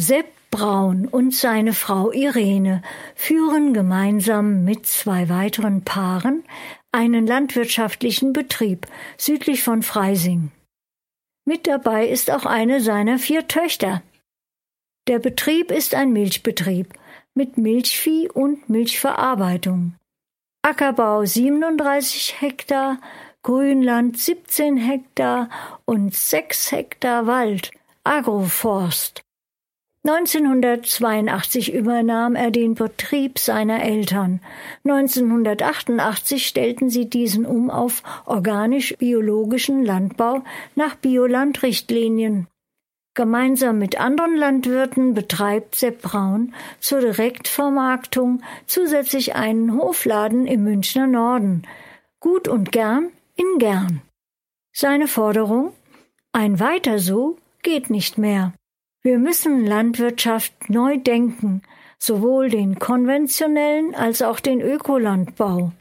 Sepp Braun und seine Frau Irene führen gemeinsam mit zwei weiteren Paaren einen landwirtschaftlichen Betrieb südlich von Freising. Mit dabei ist auch eine seiner vier Töchter. Der Betrieb ist ein Milchbetrieb mit Milchvieh und Milchverarbeitung. Ackerbau 37 Hektar, Grünland 17 Hektar und 6 Hektar Wald, Agroforst. 1982 übernahm er den Betrieb seiner Eltern. 1988 stellten sie diesen um auf organisch-biologischen Landbau nach Bioland-Richtlinien. Gemeinsam mit anderen Landwirten betreibt Sepp Braun zur Direktvermarktung zusätzlich einen Hofladen im Münchner Norden. Gut und gern in gern. Seine Forderung? Ein weiter so geht nicht mehr. Wir müssen Landwirtschaft neu denken, sowohl den konventionellen als auch den Ökolandbau.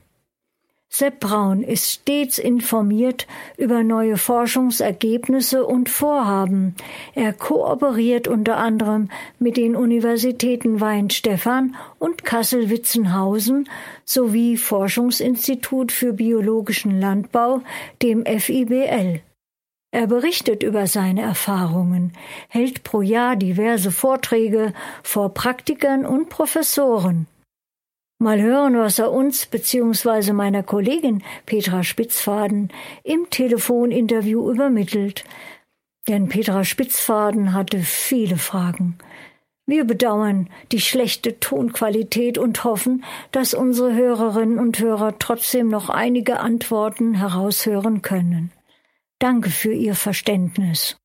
Sepp Braun ist stets informiert über neue Forschungsergebnisse und Vorhaben. Er kooperiert unter anderem mit den Universitäten Weinstefan und Kassel-Witzenhausen sowie Forschungsinstitut für biologischen Landbau, dem FIBL. Er berichtet über seine Erfahrungen, hält pro Jahr diverse Vorträge vor Praktikern und Professoren. Mal hören, was er uns bzw. meiner Kollegin Petra Spitzfaden im Telefoninterview übermittelt. Denn Petra Spitzfaden hatte viele Fragen. Wir bedauern die schlechte Tonqualität und hoffen, dass unsere Hörerinnen und Hörer trotzdem noch einige Antworten heraushören können. Danke für Ihr Verständnis.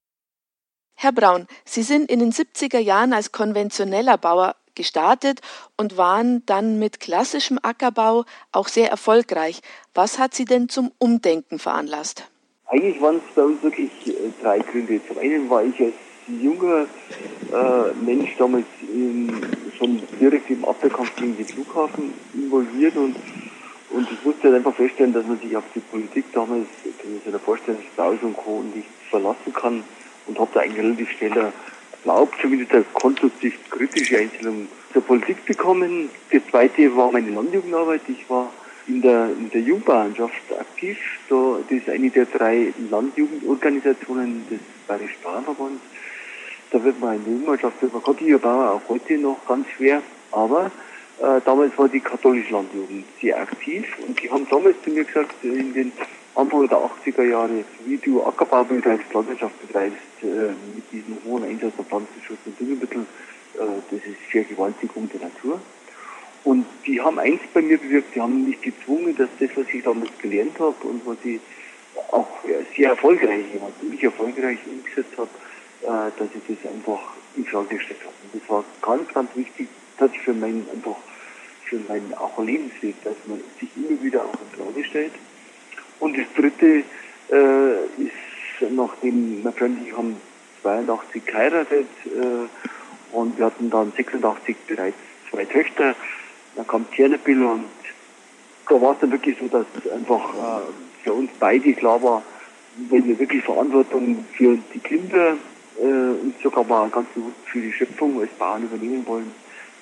Herr Braun, Sie sind in den 70er Jahren als konventioneller Bauer gestartet und waren dann mit klassischem Ackerbau auch sehr erfolgreich. Was hat Sie denn zum Umdenken veranlasst? Eigentlich waren es bei uns wirklich äh, drei Gründe. Zum einen war ich als junger äh, Mensch damals in, schon direkt im Abwehrkampf gegen den Flughafen involviert und und ich musste halt einfach feststellen, dass man sich auf die Politik damals, können Sie sich vorstellen, Strauß und Co. nicht verlassen kann und habe da eigentlich relativ schnell erlaubt, zumindest eine konstruktiv kritische Einstellung zur Politik bekommen. Das zweite war meine Landjugendarbeit. Ich war in der, in der Jugendbauernschaft aktiv. Da, das ist eine der drei Landjugendorganisationen des Bayerischen Bauernverbands. Da wird man in der Jugendmannschaft, wird man Bauer auch heute noch ganz schwer. Aber äh, damals war die katholische Landjugend sehr aktiv und die haben damals zu mir gesagt, in den Anfang der 80er Jahre, wie du Ackerbau betreibst, Landwirtschaft betreibst, äh, mit diesem hohen Einsatz von Pflanzenschutz und Düngemitteln, äh, das ist Vergewaltigung der Natur. Und die haben eins bei mir bewirkt, die haben mich gezwungen, dass das, was ich damals gelernt habe und was ich auch sehr erfolgreich, was mich erfolgreich umgesetzt habe, äh, dass ich das einfach in Frage gestellt habe. Und das war ganz, ganz wichtig, dass ich für meinen einfach für meinen auch Lebensweg, dass man sich immer wieder auch in Frage stellt. Und das dritte äh, ist, nachdem mein Freund haben 82 geheiratet äh, und wir hatten dann 86 bereits zwei Töchter, dann kam Tschernobyl und da war es dann wirklich so, dass einfach äh, für uns beide klar war, wenn wir wirklich Verantwortung für die Kinder äh, und sogar mal ganz bewusst für die Schöpfung als Bauern übernehmen wollen,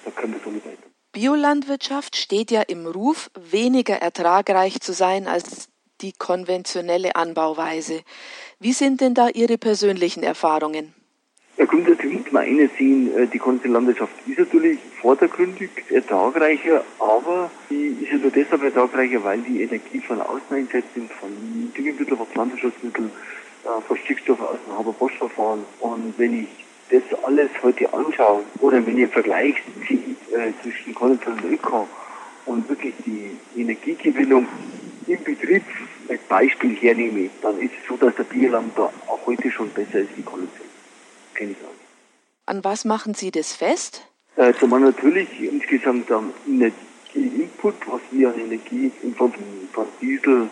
da so mit weiter. Biolandwirtschaft steht ja im Ruf, weniger ertragreich zu sein als die konventionelle Anbauweise. Wie sind denn da Ihre persönlichen Erfahrungen? Ja, grundsätzlich muss man eine sehen, äh, die konventionelle Landwirtschaft ist natürlich vordergründig ertragreicher, aber die ist ja nur deshalb ertragreicher, weil die Energie von außen einsetzt sind, von Düngemitteln, von Pflanzenschutzmitteln, äh, von Stickstoff aus dem Haber-Bosch-Verfahren. Und wenn ich das alles heute anschaue, oder wenn ihr vergleicht äh, zwischen Konvention und Öko und wirklich die Energiegewinnung im Betrieb als Beispiel hernehme, dann ist es so, dass der Biolandbau auch heute schon besser ist wie Konvention. Keine Frage. An was machen Sie das fest? Äh, zum einen natürlich insgesamt am Energieinput, was wir an Energie in Form von Diesel,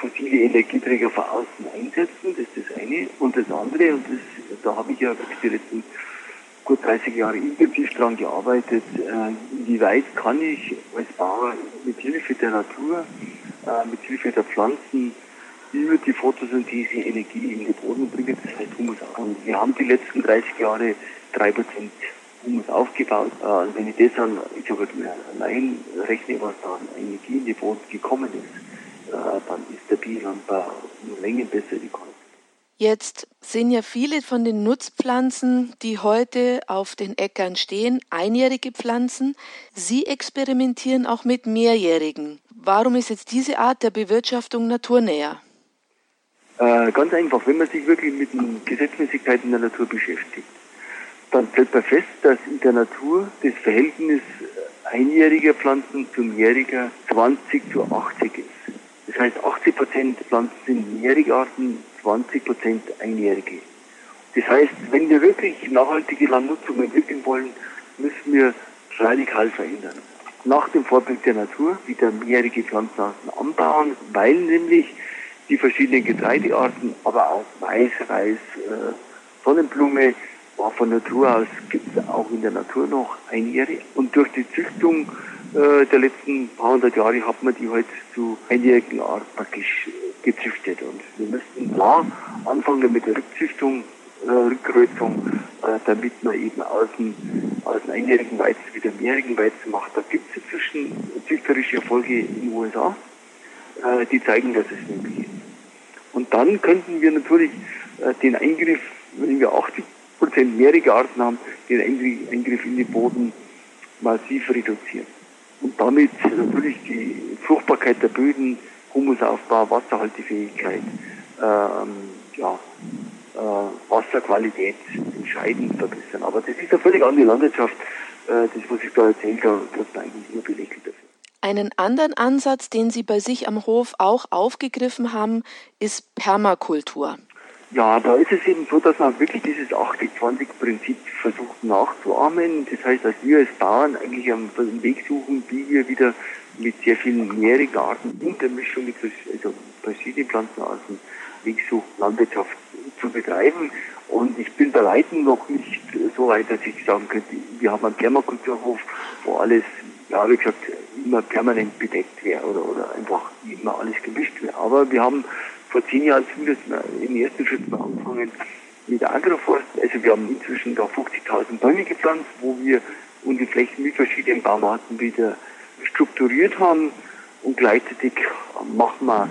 fossile Energieträger von außen einsetzen, das ist das eine. Und das andere, und das, da habe ich ja die letzten gut 30 Jahre intensiv daran gearbeitet, äh, inwieweit kann ich als Bauer mit Hilfe der Natur, äh, mit Hilfe der Pflanzen über die Photosynthese Energie in den Boden bringen, das heißt Humus. Und wir haben die letzten 30 Jahre 3% Humus aufgebaut. Äh, wenn ich das dann, ich sage allein rechne, was da an Energie in die Boden gekommen ist, dann ist der Biolandbau um Längen besser gekommen. Jetzt sind ja viele von den Nutzpflanzen, die heute auf den Äckern stehen, einjährige Pflanzen. Sie experimentieren auch mit mehrjährigen. Warum ist jetzt diese Art der Bewirtschaftung naturnäher? Äh, ganz einfach, wenn man sich wirklich mit den Gesetzmäßigkeiten der Natur beschäftigt, dann stellt man fest, dass in der Natur das Verhältnis einjähriger Pflanzen zu mehrjähriger 20 zu 80 ist. Das heißt, 80 Prozent Pflanzen sind Mehrjährigarten, 20 Prozent Einjährige. Das heißt, wenn wir wirklich nachhaltige Landnutzung entwickeln wollen, müssen wir radikal verändern. Nach dem Vorbild der Natur wieder mehrjährige Pflanzenarten anbauen, weil nämlich die verschiedenen Getreidearten, aber auch Mais, Reis, äh, Sonnenblume, von Natur aus gibt es auch in der Natur noch einjährige. Und durch die Züchtung äh, der letzten paar hundert Jahre hat man die halt zu einjährigen Art praktisch gezüchtet. Und wir müssten klar anfangen mit der Rückzüchtung, äh, Rückgrößung, äh, damit man eben aus dem, aus dem einjährigen Weizen wieder mehrjährigen Weizen macht. Da gibt es inzwischen züchterische Erfolge in den USA, äh, die zeigen, dass es möglich ist. Und dann könnten wir natürlich äh, den Eingriff, wenn wir 80 Prozent mehrjährige Arten haben, den Eingriff in den Boden massiv reduzieren und damit natürlich die Fruchtbarkeit der Böden, Humusaufbau, Wasserhaltefähigkeit, ähm, ja, äh, Wasserqualität entscheidend verbessern. Aber das ist eine völlig andere Landwirtschaft. Äh, das, was ich da erzählt habe, wird eigentlich nur belächelt dafür. Einen anderen Ansatz, den Sie bei sich am Hof auch aufgegriffen haben, ist Permakultur. Ja, da ist es eben so, dass man wirklich dieses 80-20-Prinzip versucht nachzuahmen. Das heißt, dass wir als Bauern eigentlich am Weg suchen, wie wir wieder mit sehr vielen mehrjährigen Arten und der Mischung mit also verschiedenen Pflanzenarten Weg suchen, Landwirtschaft zu betreiben. Und ich bin bei Weitem noch nicht so weit, dass ich sagen könnte, wir haben einen Permakulturhof, wo alles, ja, wie gesagt, immer permanent bedeckt wäre oder, oder einfach immer alles gemischt wäre. Aber wir haben vor zehn Jahren zumindest im ersten Schritt mal angefangen mit Agroforst. Also wir haben inzwischen da 50.000 Bäume gepflanzt, wo wir unsere Flächen mit verschiedenen Baumarten wieder strukturiert haben und gleichzeitig machen wir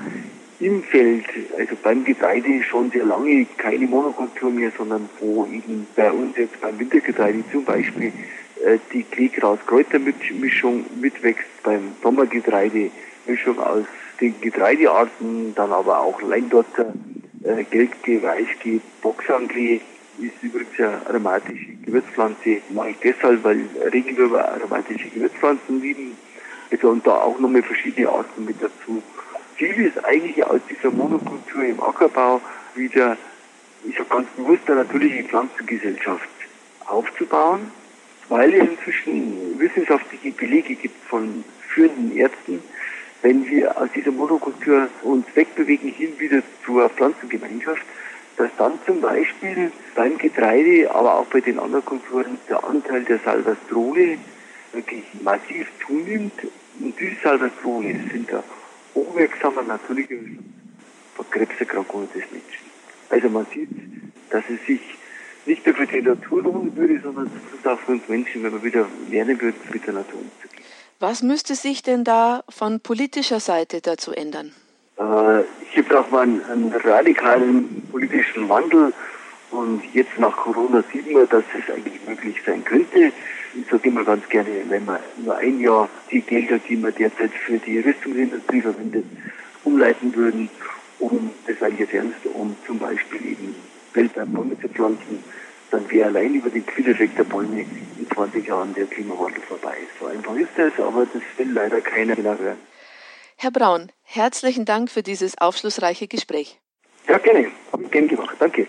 im Feld, also beim Getreide schon sehr lange keine Monokultur mehr, sondern wo eben bei uns jetzt beim Wintergetreide zum Beispiel äh, die Kleegras-Kräutermischung mitwächst, beim Sommergetreide Mischung aus den Getreidearten, dann aber auch Leindotter, äh, Gelbke, Weißke, Boxangli ist übrigens eine aromatische Gewürzpflanze. Mache ich deshalb, weil Regenwürmer aromatische Gewürzpflanzen lieben. Also und da auch nochmal verschiedene Arten mit dazu. Ziel ist eigentlich aus dieser Monokultur im Ackerbau wieder, ich sage ganz bewusst, eine natürliche Pflanzengesellschaft aufzubauen, weil es inzwischen wissenschaftliche Belege gibt von führenden Ärzten, wenn wir aus dieser Monokultur uns wegbewegen hin wieder zur Pflanzengemeinschaft, dass dann zum Beispiel beim Getreide, aber auch bei den anderen Kulturen der Anteil der Salvastrole wirklich massiv zunimmt. Und diese Salvastrole sind der hochwirksame natürliche vor Krebserkrankungen des Menschen. Also man sieht, dass es sich nicht nur für die Natur lohnen würde, sondern auch für uns Menschen, wenn wir wieder lernen würden, mit der Natur umzugehen. Was müsste sich denn da von politischer Seite dazu ändern? Äh, hier braucht man einen radikalen politischen Wandel. Und jetzt nach Corona sieht man, dass es eigentlich möglich sein könnte. Ich sage immer ganz gerne, wenn man nur ein Jahr die Gelder, die man derzeit für die Rüstungsindustrie verwendet, umleiten würden, um, das sage ich jetzt ernst, um zum Beispiel eben weltweit Bäume zu pflanzen, dann wäre allein über den Quilleffekt der Bäume in 20 Jahren der Klimawandel vorbei. So einfach ist das, aber das will leider keiner mehr hören. Herr Braun, herzlichen Dank für dieses aufschlussreiche Gespräch. Ja, gerne. Habe ich gerne gemacht. Danke.